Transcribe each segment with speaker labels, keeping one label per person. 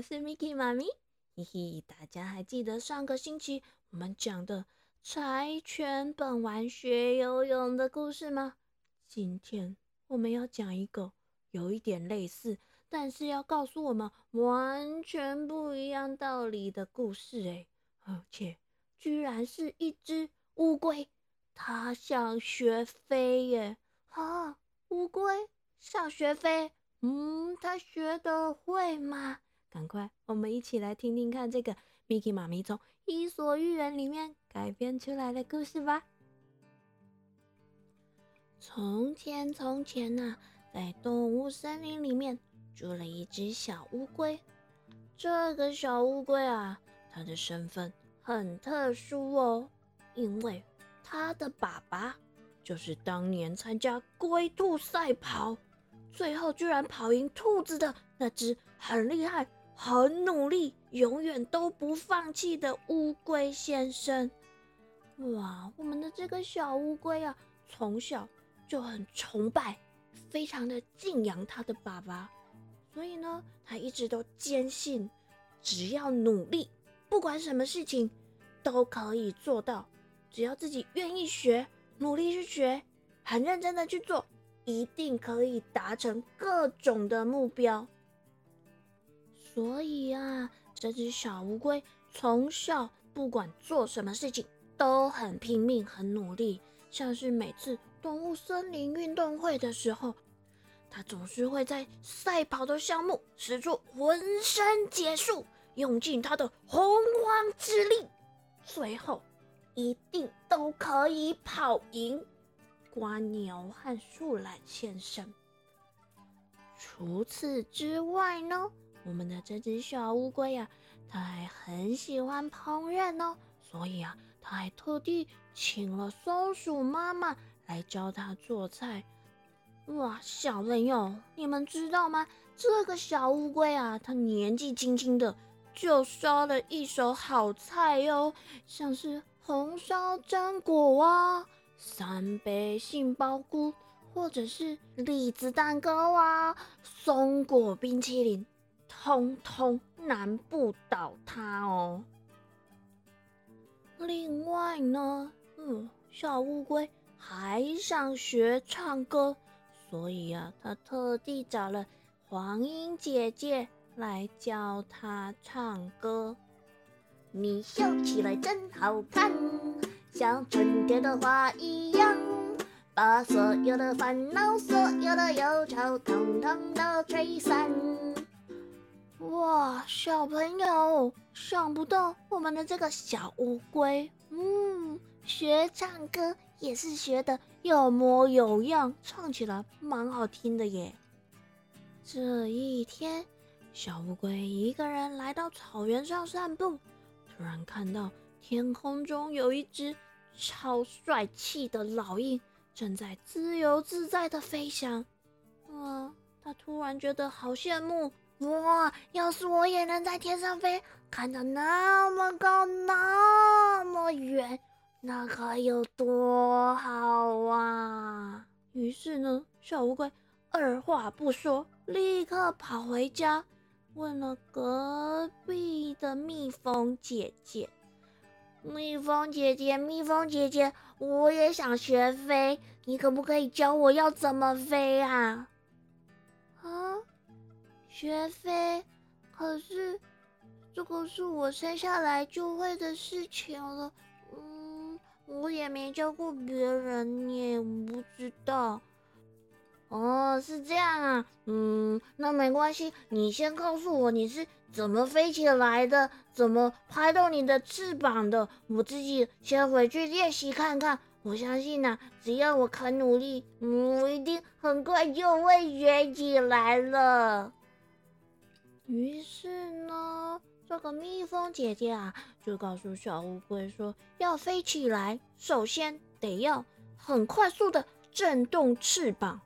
Speaker 1: 我是 Miki 妈咪。嘿嘿，大家还记得上个星期我们讲的柴犬本丸学游泳的故事吗？今天我们要讲一个有一点类似，但是要告诉我们完全不一样道理的故事诶，而且居然是一只乌龟，它想学飞耶！啊，乌龟想学飞？嗯，他学的会吗？赶快，我们一起来听听看这个 Miki 妈咪从《伊索寓言》里面改编出来的故事吧。从前，从前呐，在动物森林里面住了一只小乌龟。这个小乌龟啊，它的身份很特殊哦，因为它的爸爸就是当年参加龟兔赛跑。最后居然跑赢兔子的那只很厉害、很努力、永远都不放弃的乌龟先生。哇，我们的这个小乌龟啊，从小就很崇拜、非常的敬仰他的爸爸，所以呢，他一直都坚信，只要努力，不管什么事情都可以做到。只要自己愿意学，努力去学，很认真的去做。一定可以达成各种的目标，所以啊，这只小乌龟从小不管做什么事情都很拼命、很努力。像是每次动物森林运动会的时候，它总是会在赛跑的项目使出浑身解数，用尽它的洪荒之力，最后一定都可以跑赢。瓜牛和树懒先生。除此之外呢，我们的这只小乌龟呀，它还很喜欢烹饪哦，所以啊，它还特地请了松鼠妈妈来教它做菜。哇，小朋友，你们知道吗？这个小乌龟啊，它年纪轻轻的就烧了一手好菜哟，像是红烧榛果啊。三杯杏鲍菇，或者是栗子蛋糕啊，松果冰淇淋，通通难不倒它哦。另外呢，嗯，小乌龟还想学唱歌，所以啊，他特地找了黄莺姐姐来教他唱歌。你笑起来真好看。像春天的花一样，把所有的烦恼、所有的忧愁，统统都吹散。哇，小朋友，想不到我们的这个小乌龟，嗯，学唱歌也是学的有模有样，唱起来蛮好听的耶。这一天，小乌龟一个人来到草原上散步，突然看到。天空中有一只超帅气的老鹰，正在自由自在的飞翔。哇，他突然觉得好羡慕！哇，要是我也能在天上飞，看到那么高那么远，那该有多好啊！于是呢，小乌龟二话不说，立刻跑回家，问了隔壁的蜜蜂姐姐。蜜蜂姐姐，蜜蜂姐姐，我也想学飞，你可不可以教我要怎么飞啊？啊，学飞？可是这个是我生下来就会的事情了，嗯，我也没教过别人，也不知道。哦，是这样啊，嗯，那没关系，你先告诉我你是怎么飞起来的，怎么拍动你的翅膀的，我自己先回去练习看看。我相信呢，只要我肯努力，嗯，我一定很快就会学起来了。于是呢，这个蜜蜂姐姐啊，就告诉小乌龟说，要飞起来，首先得要很快速的震动翅膀。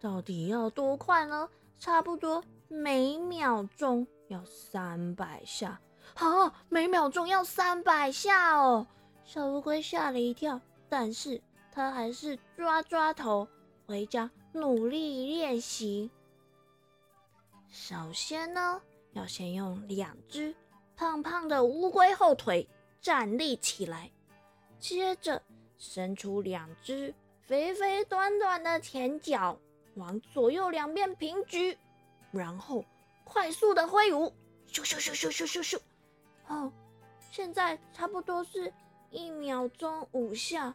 Speaker 1: 到底要多快呢？差不多每秒钟要三百下。好，每秒钟要三百下哦！小乌龟吓了一跳，但是它还是抓抓头，回家努力练习。首先呢，要先用两只胖胖的乌龟后腿站立起来，接着伸出两只肥肥短短的前脚，往左右两边平举，然后快速的挥舞，咻咻咻咻咻咻咻。哦，现在差不多是一秒钟五下。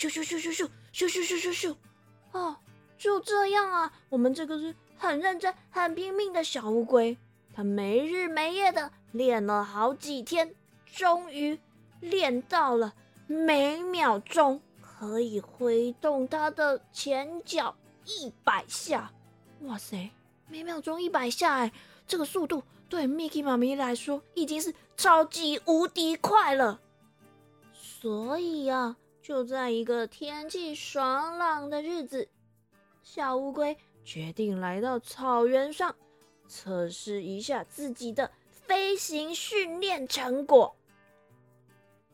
Speaker 1: 咻咻咻咻咻咻咻咻咻咻！哦，就这样啊！我们这个是很认真、很拼命的小乌龟，它没日没夜的练了好几天，终于练到了每秒钟可以挥动它的前脚一百下。哇塞，每秒钟一百下，哎，这个速度对 Miki 妈咪来说已经是超级无敌快了。所以呀。就在一个天气爽朗的日子，小乌龟决定来到草原上测试一下自己的飞行训练成果。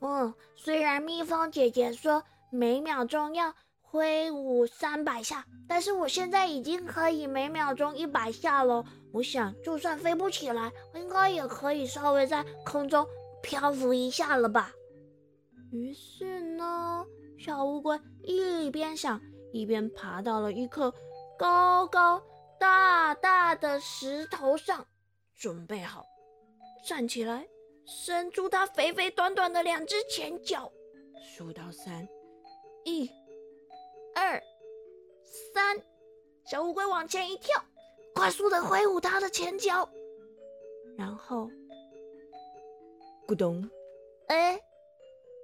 Speaker 1: 嗯，虽然蜜蜂姐姐说每秒钟要挥舞三百下，但是我现在已经可以每秒钟一百下了。我想，就算飞不起来，应该也可以稍微在空中漂浮一下了吧。于是呢，小乌龟一边想，一边爬到了一颗高高大大的石头上，准备好站起来，伸出它肥肥短短的两只前脚，数到三，一、二、三，小乌龟往前一跳，快速的挥舞它的前脚，然后咕咚，哎。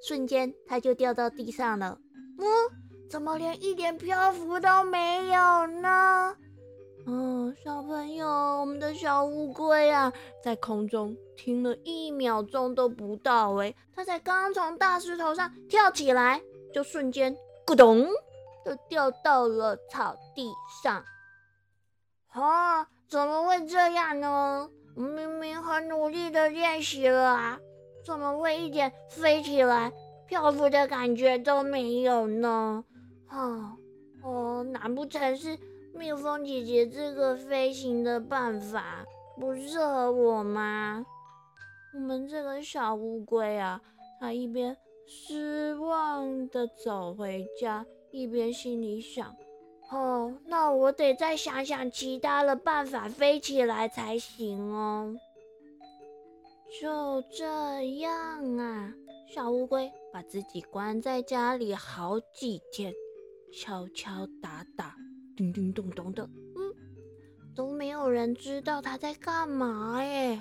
Speaker 1: 瞬间，它就掉到地上了。嗯，怎么连一点漂浮都没有呢？嗯，小朋友，我们的小乌龟啊，在空中停了一秒钟都不到。哎，它才刚从大石头上跳起来，就瞬间咕咚，就掉到了草地上。啊，怎么会这样呢？我明明很努力的练习了啊！怎么会一点飞起来、漂浮的感觉都没有呢？啊哦，难不成是蜜蜂姐姐这个飞行的办法不适合我吗？我们这个小乌龟啊，它一边失望的走回家，一边心里想：哦，那我得再想想其他的办法飞起来才行哦。就这样啊，小乌龟把自己关在家里好几天，敲敲打打，叮叮咚咚的，嗯，都没有人知道它在干嘛耶。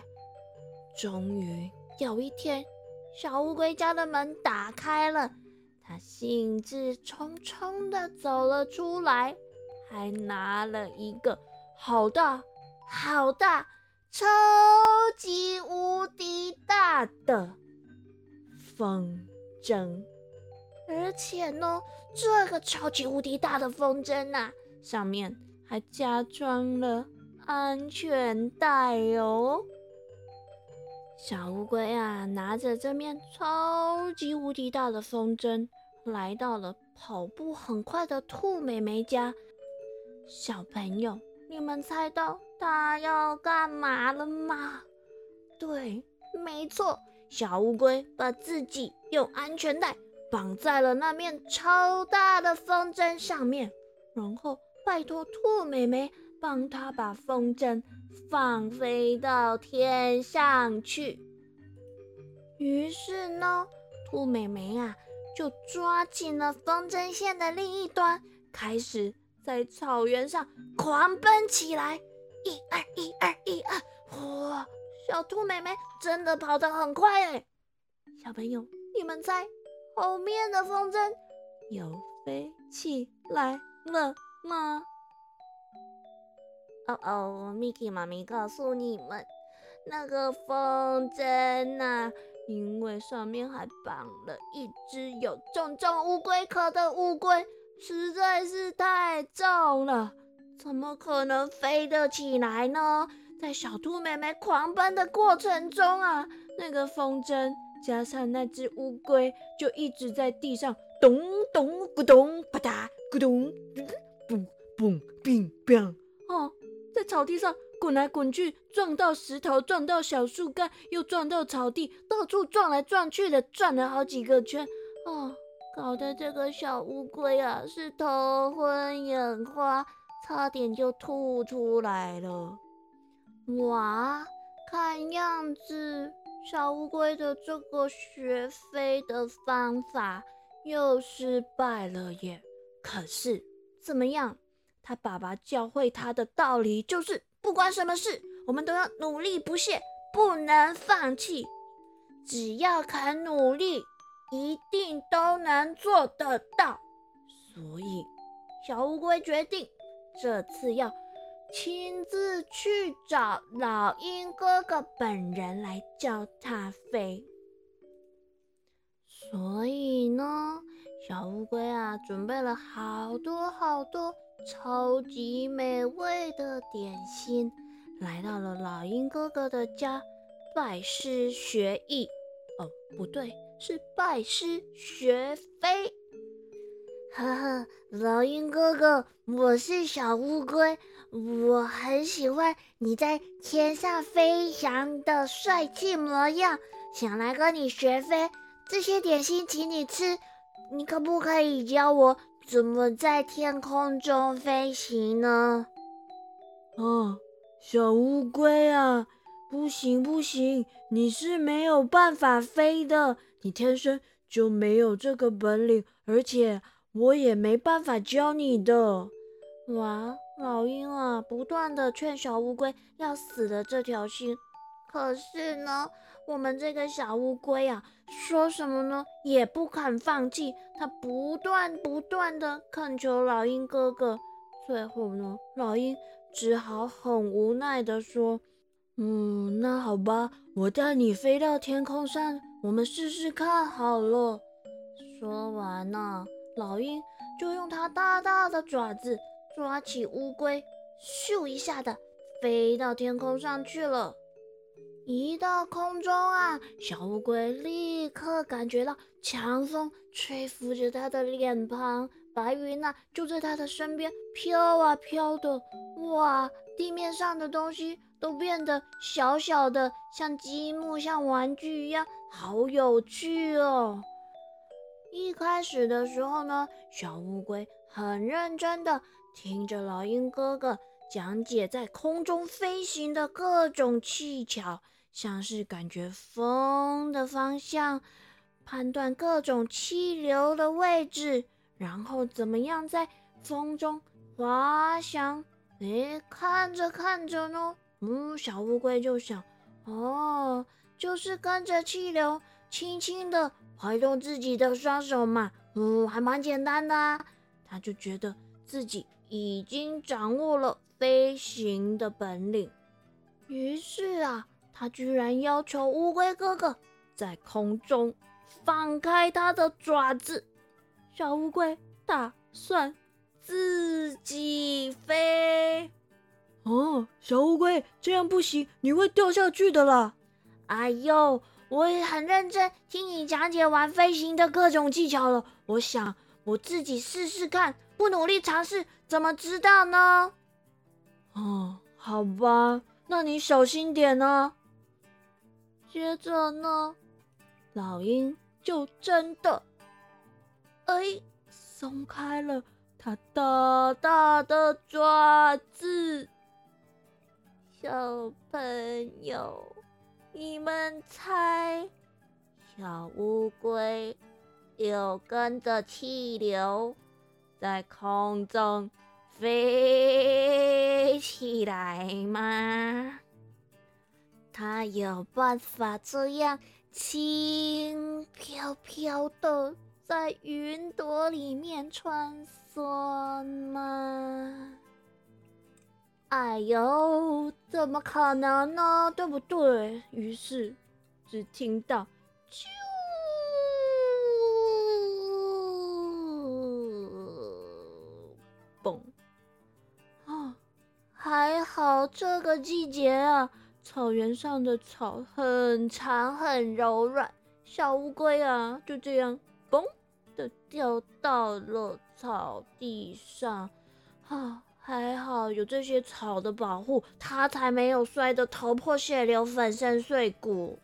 Speaker 1: 终于有一天，小乌龟家的门打开了，它兴致冲冲的走了出来，还拿了一个好大好大。超级无敌大的风筝，而且呢，这个超级无敌大的风筝啊，上面还加装了安全带哦。小乌龟啊，拿着这面超级无敌大的风筝，来到了跑步很快的兔美美家。小朋友，你们猜到？他要干嘛了吗？对，没错，小乌龟把自己用安全带绑在了那面超大的风筝上面，然后拜托兔妹妹帮他把风筝放飞到天上去。于是呢，兔妹妹啊就抓紧了风筝线的另一端，开始在草原上狂奔起来。一二一二一二，哇！小兔妹妹真的跑得很快哎！小朋友，你们猜后面的风筝有飞起来了吗？哦哦，Miki 妈咪告诉你们，那个风筝啊，因为上面还绑了一只有重重乌龟壳的乌龟，实在是太重了，怎么可能飞得起来呢？在小兔妹妹狂奔的过程中啊，那个风筝加上那只乌龟，就一直在地上咚咚咕咚啪嗒咕咚，嘣嘣乒乓哦，在草地上滚来滚去，撞到石头，撞到小树干，又撞到草地，到处撞来撞去的，转了好几个圈哦，搞得这个小乌龟啊是头昏眼花，差点就吐出来了。哇，看样子小乌龟的这个学飞的方法又失败了耶。可是怎么样？他爸爸教会他的道理就是，不管什么事，我们都要努力不懈，不能放弃。只要肯努力，一定都能做得到。所以，小乌龟决定这次要。亲自去找老鹰哥哥本人来教他飞。所以呢，小乌龟啊，准备了好多好多超级美味的点心，来到了老鹰哥哥的家，拜师学艺。哦，不对，是拜师学飞。呵呵，老鹰哥哥，我是小乌龟。我很喜欢你在天上飞翔的帅气模样，想来跟你学飞。这些点心请你吃，你可不可以教我怎么在天空中飞行呢？
Speaker 2: 哦，小乌龟啊，不行不行，你是没有办法飞的，你天生就没有这个本领，而且我也没办法教你的。
Speaker 1: 哇！老鹰啊，不断的劝小乌龟要死了这条心，可是呢，我们这个小乌龟啊，说什么呢，也不肯放弃。它不断不断的恳求老鹰哥哥，最后呢，老鹰只好很无奈的说：“
Speaker 2: 嗯，那好吧，我带你飞到天空上，我们试试看好了。”
Speaker 1: 说完呢，老鹰就用它大大的爪子。抓起乌龟，咻一下的飞到天空上去了。一到空中啊，小乌龟立刻感觉到强风吹拂着它的脸庞，白云呐就在它的身边飘啊飘的。哇，地面上的东西都变得小小的，像积木、像玩具一样，好有趣哦。一开始的时候呢，小乌龟很认真的。听着老鹰哥哥讲解在空中飞行的各种技巧，像是感觉风的方向，判断各种气流的位置，然后怎么样在风中滑翔。诶，看着看着呢，嗯，小乌龟就想，哦，就是跟着气流，轻轻的摆动自己的双手嘛，嗯，还蛮简单的。他就觉得自己。已经掌握了飞行的本领，于是啊，他居然要求乌龟哥哥在空中放开他的爪子。小乌龟打算自己飞。
Speaker 2: 哦，小乌龟，这样不行，你会掉下去的啦！
Speaker 1: 哎呦，我也很认真听你讲解完飞行的各种技巧了，我想我自己试试看。不努力尝试，怎么知道呢？
Speaker 2: 哦，好吧，那你小心点呢。
Speaker 1: 接着呢，老鹰就真的，哎，松开了它大大的爪子。小朋友，你们猜，小乌龟有跟着气流？在空中飞起来吗？它有办法这样轻飘飘的在云朵里面穿梭吗？哎呦，怎么可能呢？对不对？于是只听到啾，嘣！啊，还好这个季节啊，草原上的草很长很柔软，小乌龟啊就这样嘣的掉到了草地上，啊。还好有这些草的保护，它才没有摔得头破血流、粉身碎骨。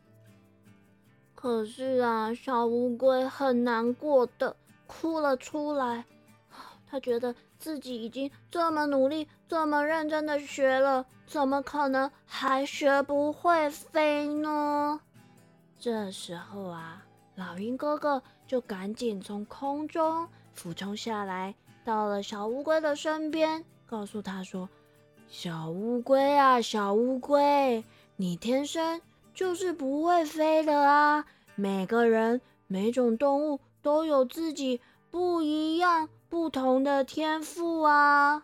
Speaker 1: 可是啊，小乌龟很难过的哭了出来。他觉得自己已经这么努力、这么认真的学了，怎么可能还学不会飞呢？这时候啊，老鹰哥哥就赶紧从空中俯冲下来，到了小乌龟的身边。告诉他说：“小乌龟啊，小乌龟，你天生就是不会飞的啊！每个人、每种动物都有自己不一样、不同的天赋啊。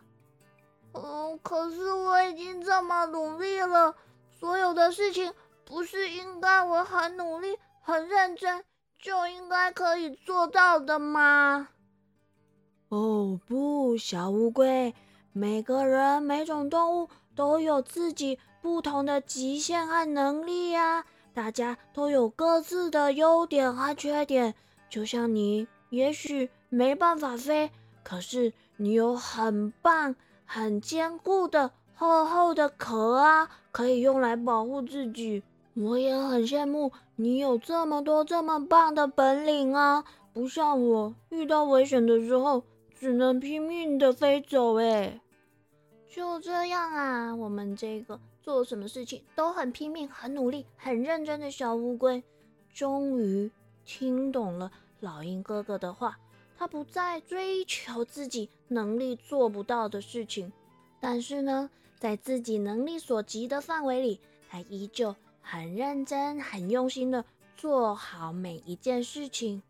Speaker 1: 嗯，可是我已经这么努力了，所有的事情不是应该我很努力、很认真就应该可以做到的吗？”
Speaker 2: 哦，不，小乌龟。每个人、每种动物都有自己不同的极限和能力呀，大家都有各自的优点和缺点。就像你，也许没办法飞，可是你有很棒、很坚固的厚厚的壳啊，可以用来保护自己。我也很羡慕你有这么多这么棒的本领啊，不像我遇到危险的时候只能拼命的飞走。哎。
Speaker 1: 就这样啊，我们这个做什么事情都很拼命、很努力、很认真的小乌龟，终于听懂了老鹰哥哥的话。他不再追求自己能力做不到的事情，但是呢，在自己能力所及的范围里，他依旧很认真、很用心的做好每一件事情。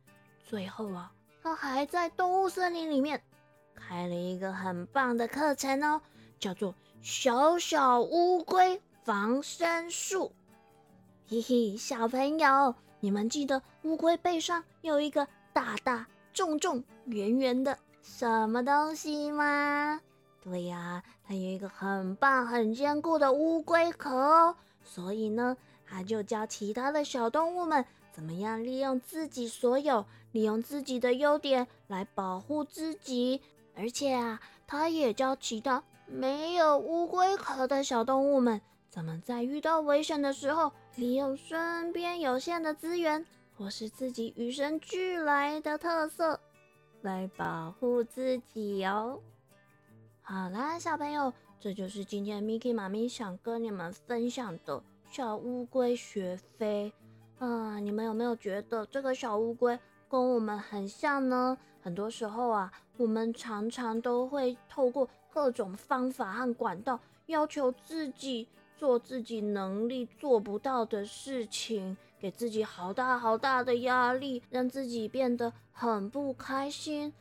Speaker 1: 最后啊，他还在动物森林里面开了一个很棒的课程哦。叫做小小乌龟防身术，嘿嘿，小朋友，你们记得乌龟背上有一个大大、重重、圆圆的什么东西吗？对呀，它有一个很棒、很坚固的乌龟壳哦。所以呢，它就教其他的小动物们怎么样利用自己所有、利用自己的优点来保护自己，而且啊，它也教其他。没有乌龟壳的小动物们，怎么在遇到危险的时候，利用身边有限的资源，或是自己与生俱来的特色，来保护自己哦？好啦，小朋友，这就是今天 Miki 妈咪想跟你们分享的小乌龟学飞啊！你们有没有觉得这个小乌龟跟我们很像呢？很多时候啊，我们常常都会透过各种方法和管道，要求自己做自己能力做不到的事情，给自己好大好大的压力，让自己变得很不开心。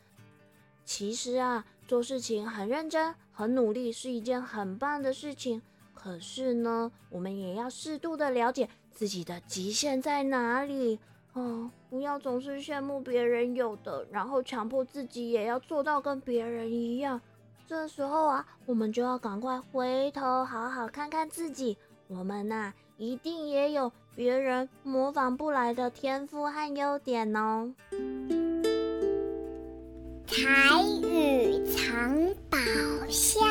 Speaker 1: 其实啊，做事情很认真、很努力是一件很棒的事情。可是呢，我们也要适度的了解自己的极限在哪里哦，不要总是羡慕别人有的，然后强迫自己也要做到跟别人一样。这时候啊，我们就要赶快回头好好看看自己。我们呐，一定也有别人模仿不来的天赋和优点哦。
Speaker 3: 彩雨藏宝箱。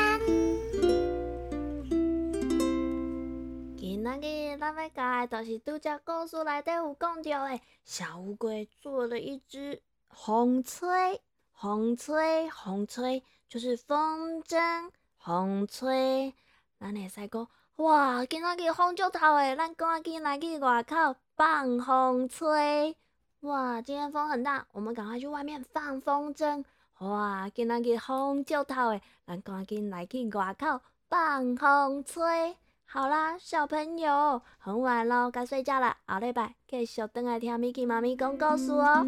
Speaker 1: 今日咱要讲的就是拄只故事内底有讲到的，小乌龟做了一只风吹，风吹，风吹。就是风筝风吹，咱会使讲哇，今仔日风足大诶，咱赶紧来去外口放风吹。哇，今天风很大，我们赶快去外面放风筝。哇，今仔日风足大诶，咱赶紧来去外口放风吹。好啦，小朋友，很晚咯，该睡觉了。后礼拜继续等来听 Miki 妈咪讲故事哦。